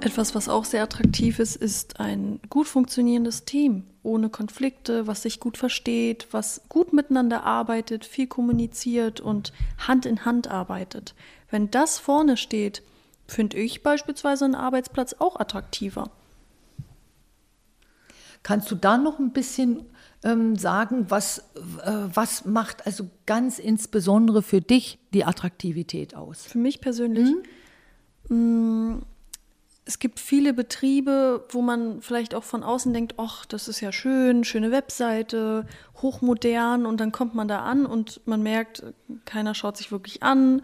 Etwas, was auch sehr attraktiv ist, ist ein gut funktionierendes Team, ohne Konflikte, was sich gut versteht, was gut miteinander arbeitet, viel kommuniziert und Hand in Hand arbeitet. Wenn das vorne steht, finde ich beispielsweise einen Arbeitsplatz auch attraktiver. Kannst du da noch ein bisschen ähm, sagen, was, äh, was macht also ganz insbesondere für dich die Attraktivität aus? Für mich persönlich. Hm? Mh, es gibt viele Betriebe, wo man vielleicht auch von außen denkt, ach, das ist ja schön, schöne Webseite, hochmodern und dann kommt man da an und man merkt, keiner schaut sich wirklich an,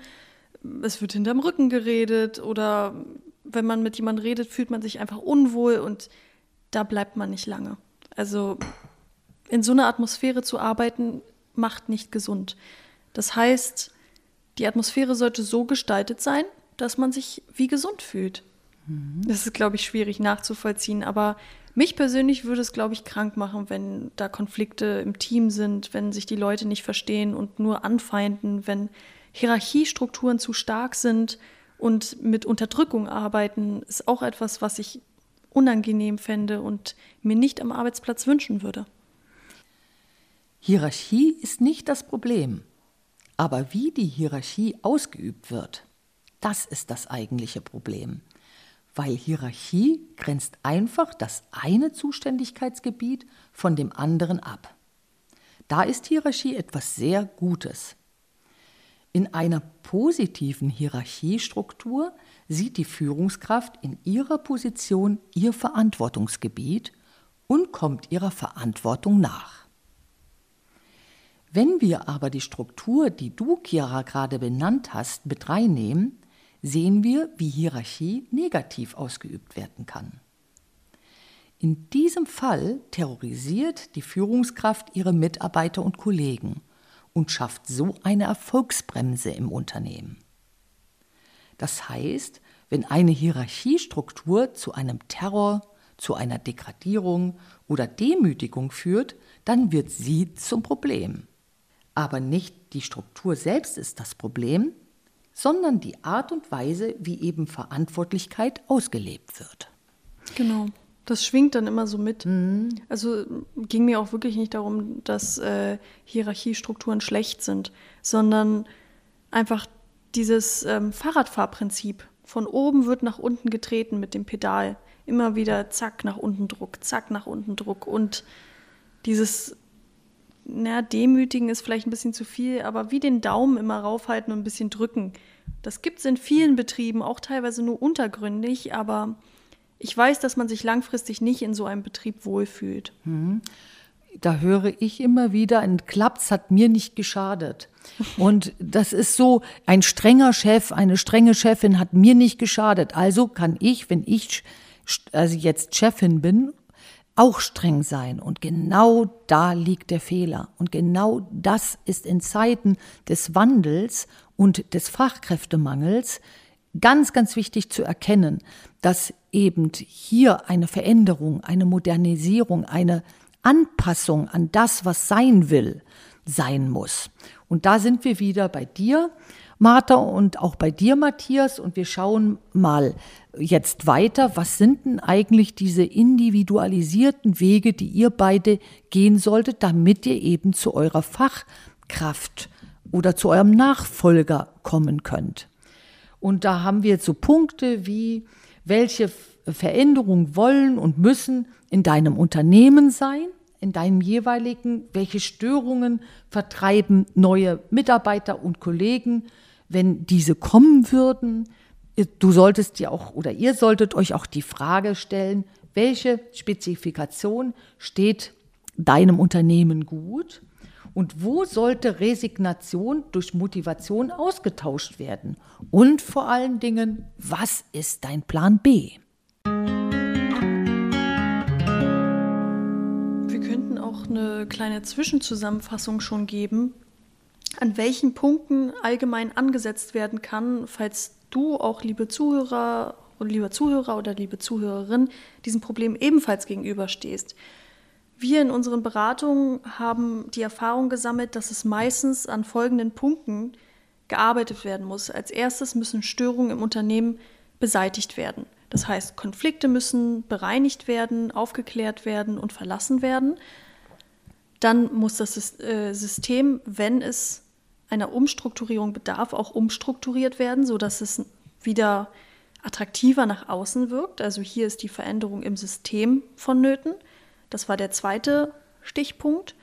es wird hinterm Rücken geredet oder wenn man mit jemandem redet, fühlt man sich einfach unwohl und da bleibt man nicht lange. Also in so einer Atmosphäre zu arbeiten, macht nicht gesund. Das heißt, die Atmosphäre sollte so gestaltet sein, dass man sich wie gesund fühlt. Das ist, glaube ich, schwierig nachzuvollziehen. Aber mich persönlich würde es, glaube ich, krank machen, wenn da Konflikte im Team sind, wenn sich die Leute nicht verstehen und nur anfeinden, wenn Hierarchiestrukturen zu stark sind und mit Unterdrückung arbeiten, ist auch etwas, was ich unangenehm fände und mir nicht am Arbeitsplatz wünschen würde. Hierarchie ist nicht das Problem, aber wie die Hierarchie ausgeübt wird, das ist das eigentliche Problem weil Hierarchie grenzt einfach das eine Zuständigkeitsgebiet von dem anderen ab. Da ist Hierarchie etwas sehr Gutes. In einer positiven Hierarchiestruktur sieht die Führungskraft in ihrer Position ihr Verantwortungsgebiet und kommt ihrer Verantwortung nach. Wenn wir aber die Struktur, die du, Kira, gerade benannt hast, mit reinnehmen, sehen wir, wie Hierarchie negativ ausgeübt werden kann. In diesem Fall terrorisiert die Führungskraft ihre Mitarbeiter und Kollegen und schafft so eine Erfolgsbremse im Unternehmen. Das heißt, wenn eine Hierarchiestruktur zu einem Terror, zu einer Degradierung oder Demütigung führt, dann wird sie zum Problem. Aber nicht die Struktur selbst ist das Problem, sondern die Art und Weise, wie eben Verantwortlichkeit ausgelebt wird. Genau. Das schwingt dann immer so mit. Mhm. Also ging mir auch wirklich nicht darum, dass äh, Hierarchiestrukturen schlecht sind, sondern einfach dieses ähm, Fahrradfahrprinzip. Von oben wird nach unten getreten mit dem Pedal. Immer wieder zack nach unten Druck, zack nach unten Druck. Und dieses na, demütigen ist vielleicht ein bisschen zu viel, aber wie den Daumen immer raufhalten und ein bisschen drücken. Das gibt es in vielen Betrieben, auch teilweise nur untergründig, aber ich weiß, dass man sich langfristig nicht in so einem Betrieb wohlfühlt. Mhm. Da höre ich immer wieder, ein Klaps hat mir nicht geschadet. Und das ist so, ein strenger Chef, eine strenge Chefin hat mir nicht geschadet. Also kann ich, wenn ich also jetzt Chefin bin auch streng sein. Und genau da liegt der Fehler. Und genau das ist in Zeiten des Wandels und des Fachkräftemangels ganz, ganz wichtig zu erkennen, dass eben hier eine Veränderung, eine Modernisierung, eine Anpassung an das, was sein will, sein muss. Und da sind wir wieder bei dir, Martha, und auch bei dir, Matthias. Und wir schauen mal, jetzt weiter, was sind denn eigentlich diese individualisierten Wege, die ihr beide gehen solltet, damit ihr eben zu eurer Fachkraft oder zu eurem Nachfolger kommen könnt. Und da haben wir jetzt so Punkte wie, welche Veränderungen wollen und müssen in deinem Unternehmen sein, in deinem jeweiligen, welche Störungen vertreiben neue Mitarbeiter und Kollegen, wenn diese kommen würden, du solltest dir auch oder ihr solltet euch auch die Frage stellen, welche Spezifikation steht deinem Unternehmen gut Und wo sollte Resignation durch Motivation ausgetauscht werden? Und vor allen Dingen, was ist dein Plan B? Wir könnten auch eine kleine Zwischenzusammenfassung schon geben, an welchen Punkten allgemein angesetzt werden kann, falls du auch, liebe Zuhörer und lieber Zuhörer oder liebe Zuhörerin, diesem Problem ebenfalls gegenüberstehst. Wir in unseren Beratungen haben die Erfahrung gesammelt, dass es meistens an folgenden Punkten gearbeitet werden muss. Als erstes müssen Störungen im Unternehmen beseitigt werden. Das heißt, Konflikte müssen bereinigt werden, aufgeklärt werden und verlassen werden. Dann muss das äh, System, wenn es einer Umstrukturierung bedarf, auch umstrukturiert werden, sodass es wieder attraktiver nach außen wirkt. Also hier ist die Veränderung im System vonnöten. Das war der zweite Stichpunkt.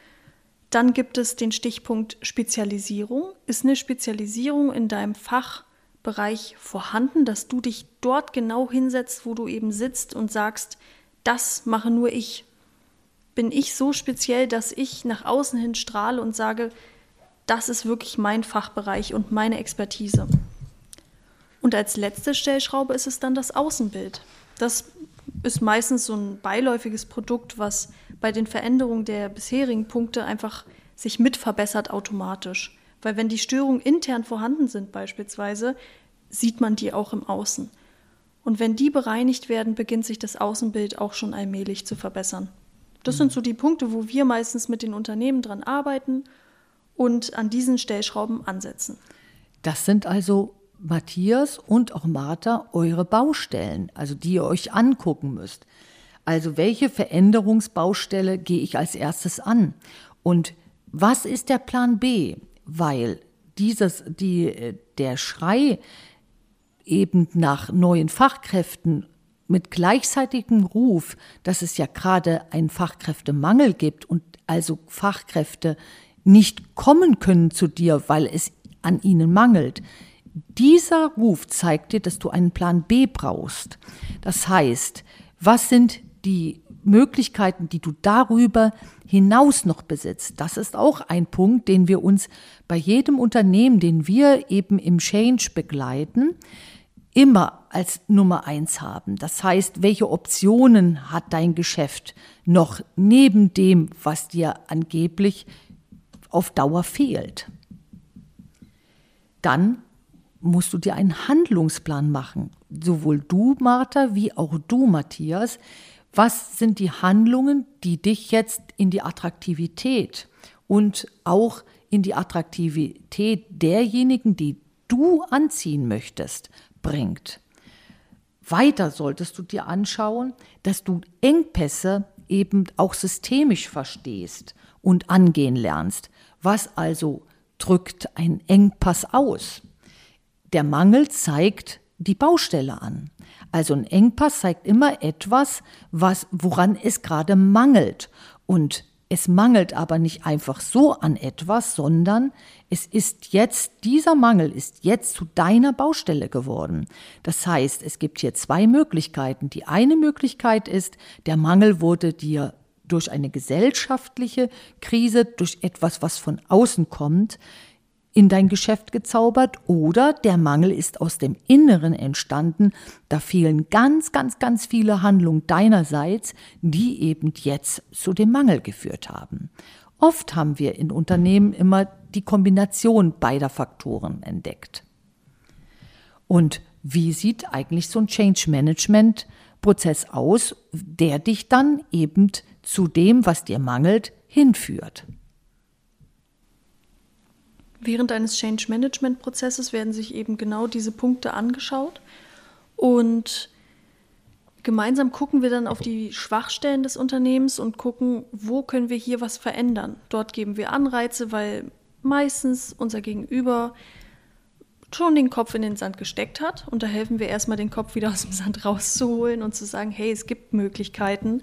Dann gibt es den Stichpunkt Spezialisierung. Ist eine Spezialisierung in deinem Fachbereich vorhanden, dass du dich dort genau hinsetzt, wo du eben sitzt und sagst, das mache nur ich. Bin ich so speziell, dass ich nach außen hin strahle und sage, das ist wirklich mein Fachbereich und meine Expertise. Und als letzte Stellschraube ist es dann das Außenbild. Das ist meistens so ein beiläufiges Produkt, was bei den Veränderungen der bisherigen Punkte einfach sich mit verbessert automatisch. Weil wenn die Störungen intern vorhanden sind beispielsweise, sieht man die auch im Außen. Und wenn die bereinigt werden, beginnt sich das Außenbild auch schon allmählich zu verbessern. Das sind so die Punkte, wo wir meistens mit den Unternehmen dran arbeiten und an diesen Stellschrauben ansetzen. Das sind also Matthias und auch Martha eure Baustellen, also die ihr euch angucken müsst. Also welche Veränderungsbaustelle gehe ich als erstes an? Und was ist der Plan B? Weil dieses, die, der Schrei eben nach neuen Fachkräften mit gleichzeitigem Ruf, dass es ja gerade einen Fachkräftemangel gibt und also Fachkräfte nicht kommen können zu dir, weil es an ihnen mangelt, dieser Ruf zeigt dir, dass du einen Plan B brauchst. Das heißt, was sind die Möglichkeiten, die du darüber hinaus noch besitzt. Das ist auch ein Punkt, den wir uns bei jedem Unternehmen, den wir eben im Change begleiten, immer als Nummer eins haben. Das heißt, welche Optionen hat dein Geschäft noch neben dem, was dir angeblich auf Dauer fehlt? Dann musst du dir einen Handlungsplan machen. Sowohl du, Martha, wie auch du, Matthias. Was sind die Handlungen, die dich jetzt in die Attraktivität und auch in die Attraktivität derjenigen, die du anziehen möchtest, bringt? Weiter solltest du dir anschauen, dass du Engpässe eben auch systemisch verstehst und angehen lernst. Was also drückt ein Engpass aus? Der Mangel zeigt die Baustelle an. Also ein Engpass zeigt immer etwas, was, woran es gerade mangelt. Und es mangelt aber nicht einfach so an etwas, sondern es ist jetzt, dieser Mangel ist jetzt zu deiner Baustelle geworden. Das heißt, es gibt hier zwei Möglichkeiten. Die eine Möglichkeit ist, der Mangel wurde dir durch eine gesellschaftliche Krise, durch etwas, was von außen kommt, in dein Geschäft gezaubert oder der Mangel ist aus dem Inneren entstanden. Da fehlen ganz, ganz, ganz viele Handlungen deinerseits, die eben jetzt zu dem Mangel geführt haben. Oft haben wir in Unternehmen immer die Kombination beider Faktoren entdeckt. Und wie sieht eigentlich so ein Change Management Prozess aus, der dich dann eben zu dem, was dir mangelt, hinführt? Während eines Change Management Prozesses werden sich eben genau diese Punkte angeschaut und gemeinsam gucken wir dann auf die Schwachstellen des Unternehmens und gucken, wo können wir hier was verändern. Dort geben wir Anreize, weil meistens unser Gegenüber schon den Kopf in den Sand gesteckt hat und da helfen wir erstmal den Kopf wieder aus dem Sand rauszuholen und zu sagen, hey, es gibt Möglichkeiten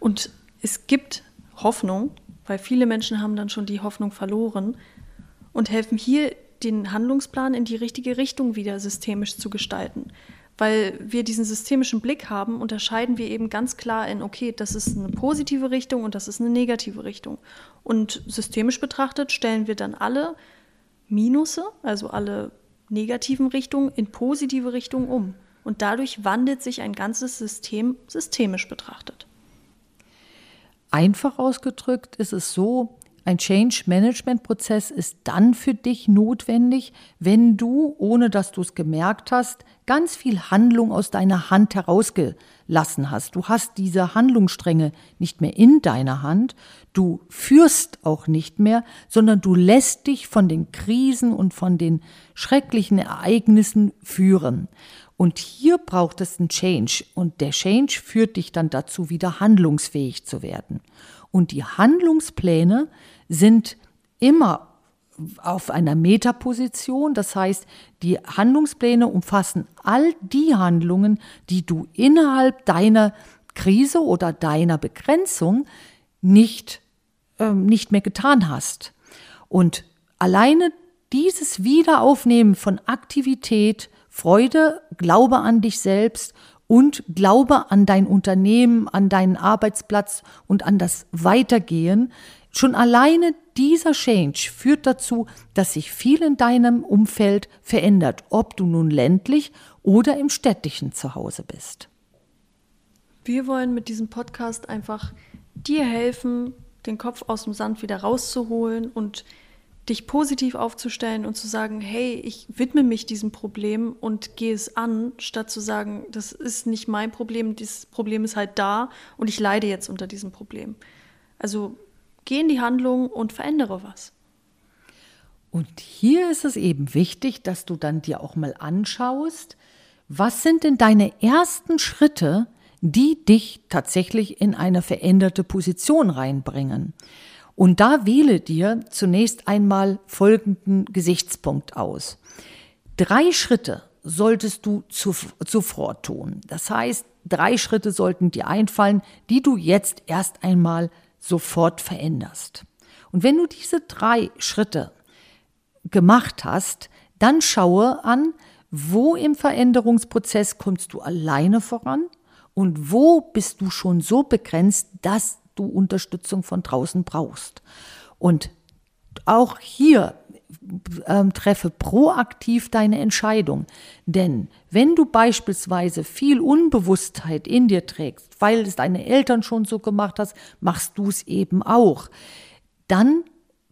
und es gibt Hoffnung, weil viele Menschen haben dann schon die Hoffnung verloren und helfen hier, den Handlungsplan in die richtige Richtung wieder systemisch zu gestalten. weil wir diesen systemischen Blick haben, unterscheiden wir eben ganz klar in, okay, das ist eine positive Richtung und das ist eine negative Richtung. Und systemisch betrachtet stellen wir dann alle Minusse, also alle negativen Richtungen, in positive Richtungen um. Und dadurch wandelt sich ein ganzes System systemisch betrachtet. Einfach ausgedrückt ist es so, ein Change-Management-Prozess ist dann für dich notwendig, wenn du, ohne dass du es gemerkt hast, ganz viel Handlung aus deiner Hand herausgelassen hast. Du hast diese Handlungsstränge nicht mehr in deiner Hand, du führst auch nicht mehr, sondern du lässt dich von den Krisen und von den schrecklichen Ereignissen führen. Und hier braucht es einen Change und der Change führt dich dann dazu, wieder handlungsfähig zu werden. Und die Handlungspläne sind immer auf einer Metaposition. Das heißt, die Handlungspläne umfassen all die Handlungen, die du innerhalb deiner Krise oder deiner Begrenzung nicht, äh, nicht mehr getan hast. Und alleine dieses Wiederaufnehmen von Aktivität, Freude, Glaube an dich selbst und Glaube an dein Unternehmen, an deinen Arbeitsplatz und an das Weitergehen. Schon alleine dieser Change führt dazu, dass sich viel in deinem Umfeld verändert, ob du nun ländlich oder im städtischen Zuhause bist. Wir wollen mit diesem Podcast einfach dir helfen, den Kopf aus dem Sand wieder rauszuholen und dich positiv aufzustellen und zu sagen, hey, ich widme mich diesem Problem und gehe es an, statt zu sagen, das ist nicht mein Problem, dieses Problem ist halt da und ich leide jetzt unter diesem Problem. Also geh in die Handlung und verändere was. Und hier ist es eben wichtig, dass du dann dir auch mal anschaust, was sind denn deine ersten Schritte, die dich tatsächlich in eine veränderte Position reinbringen. Und da wähle dir zunächst einmal folgenden Gesichtspunkt aus. Drei Schritte solltest du sofort tun. Das heißt, drei Schritte sollten dir einfallen, die du jetzt erst einmal sofort veränderst. Und wenn du diese drei Schritte gemacht hast, dann schaue an, wo im Veränderungsprozess kommst du alleine voran und wo bist du schon so begrenzt, dass du Unterstützung von draußen brauchst. Und auch hier ähm, treffe proaktiv deine Entscheidung. Denn wenn du beispielsweise viel Unbewusstheit in dir trägst, weil es deine Eltern schon so gemacht hast, machst du es eben auch. Dann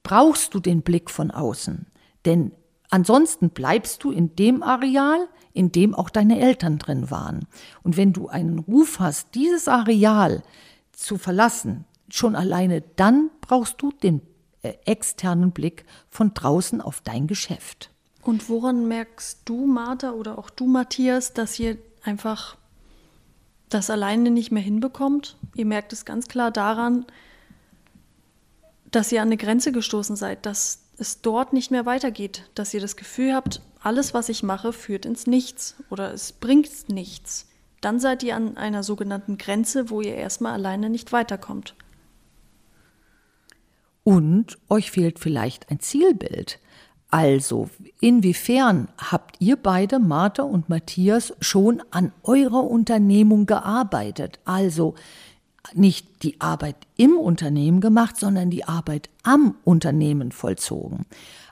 brauchst du den Blick von außen. Denn ansonsten bleibst du in dem Areal, in dem auch deine Eltern drin waren. Und wenn du einen Ruf hast, dieses Areal zu verlassen, schon alleine dann brauchst du den äh, externen Blick von draußen auf dein Geschäft. Und woran merkst du, Martha, oder auch du, Matthias, dass ihr einfach das alleine nicht mehr hinbekommt? Ihr merkt es ganz klar daran, dass ihr an eine Grenze gestoßen seid, dass es dort nicht mehr weitergeht, dass ihr das Gefühl habt, alles, was ich mache, führt ins Nichts oder es bringt nichts dann seid ihr an einer sogenannten Grenze, wo ihr erstmal alleine nicht weiterkommt. Und euch fehlt vielleicht ein Zielbild. Also, inwiefern habt ihr beide, Martha und Matthias, schon an eurer Unternehmung gearbeitet? Also nicht die Arbeit im Unternehmen gemacht, sondern die Arbeit am Unternehmen vollzogen.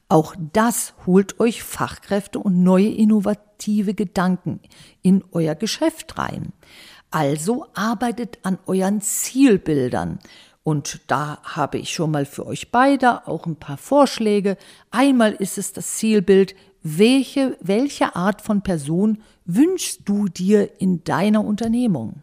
Auch das holt euch Fachkräfte und neue innovative Gedanken in euer Geschäft rein. Also arbeitet an euren Zielbildern. Und da habe ich schon mal für euch beide auch ein paar Vorschläge. Einmal ist es das Zielbild, welche, welche Art von Person wünschst du dir in deiner Unternehmung?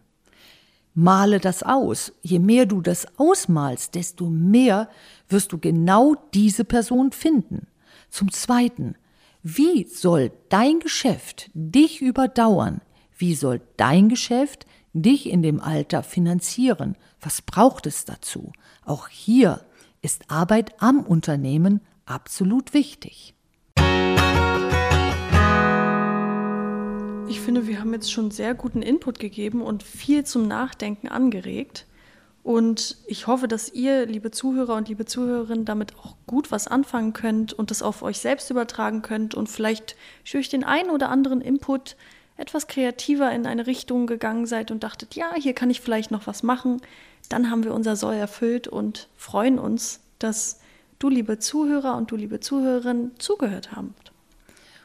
Male das aus. Je mehr du das ausmalst, desto mehr wirst du genau diese Person finden. Zum Zweiten, wie soll dein Geschäft dich überdauern? Wie soll dein Geschäft dich in dem Alter finanzieren? Was braucht es dazu? Auch hier ist Arbeit am Unternehmen absolut wichtig. Ich finde, wir haben jetzt schon sehr guten Input gegeben und viel zum Nachdenken angeregt. Und ich hoffe, dass ihr, liebe Zuhörer und liebe Zuhörerinnen, damit auch gut was anfangen könnt und das auf euch selbst übertragen könnt und vielleicht durch den einen oder anderen Input etwas kreativer in eine Richtung gegangen seid und dachtet, ja, hier kann ich vielleicht noch was machen, dann haben wir unser Soll erfüllt und freuen uns, dass du, liebe Zuhörer und du, liebe Zuhörerin, zugehört habt.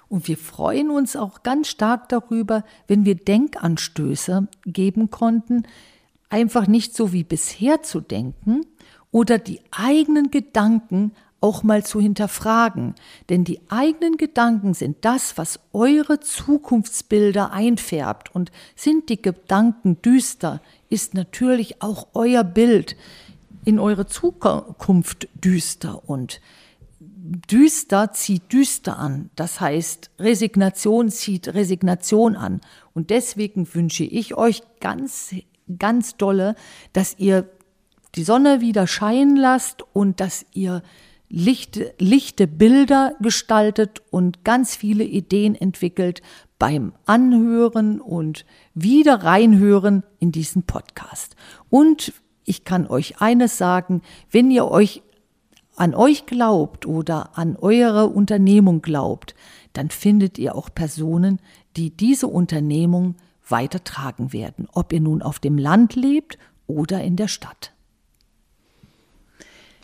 Und wir freuen uns auch ganz stark darüber, wenn wir Denkanstöße geben konnten, einfach nicht so wie bisher zu denken oder die eigenen Gedanken auch mal zu hinterfragen. Denn die eigenen Gedanken sind das, was eure Zukunftsbilder einfärbt. Und sind die Gedanken düster, ist natürlich auch euer Bild in eure Zukunft düster. Und düster zieht düster an. Das heißt, Resignation zieht Resignation an. Und deswegen wünsche ich euch ganz, ganz dolle, dass ihr die Sonne wieder scheinen lasst und dass ihr lichte, lichte Bilder gestaltet und ganz viele Ideen entwickelt beim Anhören und wieder reinhören in diesen Podcast. Und ich kann euch eines sagen, wenn ihr euch an euch glaubt oder an eure Unternehmung glaubt, dann findet ihr auch Personen, die diese Unternehmung weitertragen werden, ob ihr nun auf dem Land lebt oder in der Stadt.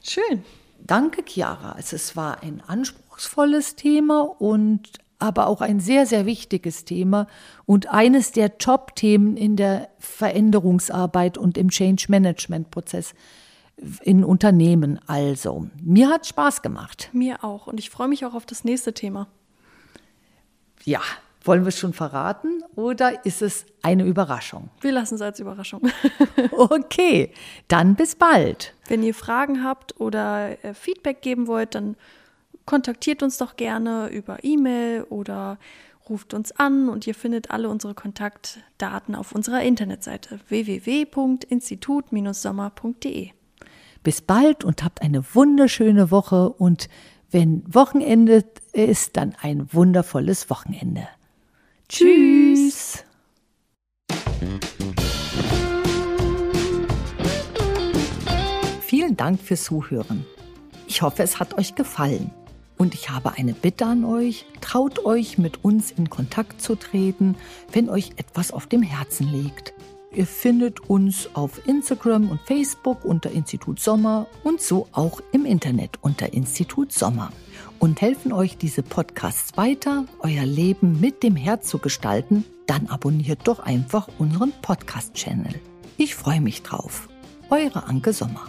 Schön. Danke, Chiara. Also es war ein anspruchsvolles Thema und aber auch ein sehr, sehr wichtiges Thema und eines der Top-Themen in der Veränderungsarbeit und im Change-Management-Prozess in Unternehmen. Also, mir hat Spaß gemacht. Mir auch. Und ich freue mich auch auf das nächste Thema. Ja, wollen wir es schon verraten oder ist es eine Überraschung? Wir lassen es als Überraschung. (laughs) (laughs) okay, dann bis bald. Wenn ihr Fragen habt oder äh, Feedback geben wollt, dann kontaktiert uns doch gerne über E-Mail oder ruft uns an und ihr findet alle unsere Kontaktdaten auf unserer Internetseite www.institut-sommer.de. Bis bald und habt eine wunderschöne Woche und wenn Wochenende ist, dann ein wundervolles Wochenende. Tschüss. Vielen Dank fürs Zuhören. Ich hoffe, es hat euch gefallen. Und ich habe eine Bitte an euch. Traut euch, mit uns in Kontakt zu treten, wenn euch etwas auf dem Herzen liegt. Ihr findet uns auf Instagram und Facebook unter Institut Sommer und so auch im Internet unter Institut Sommer. Und helfen euch diese Podcasts weiter, euer Leben mit dem Herz zu gestalten, dann abonniert doch einfach unseren Podcast-Channel. Ich freue mich drauf. Eure Anke Sommer.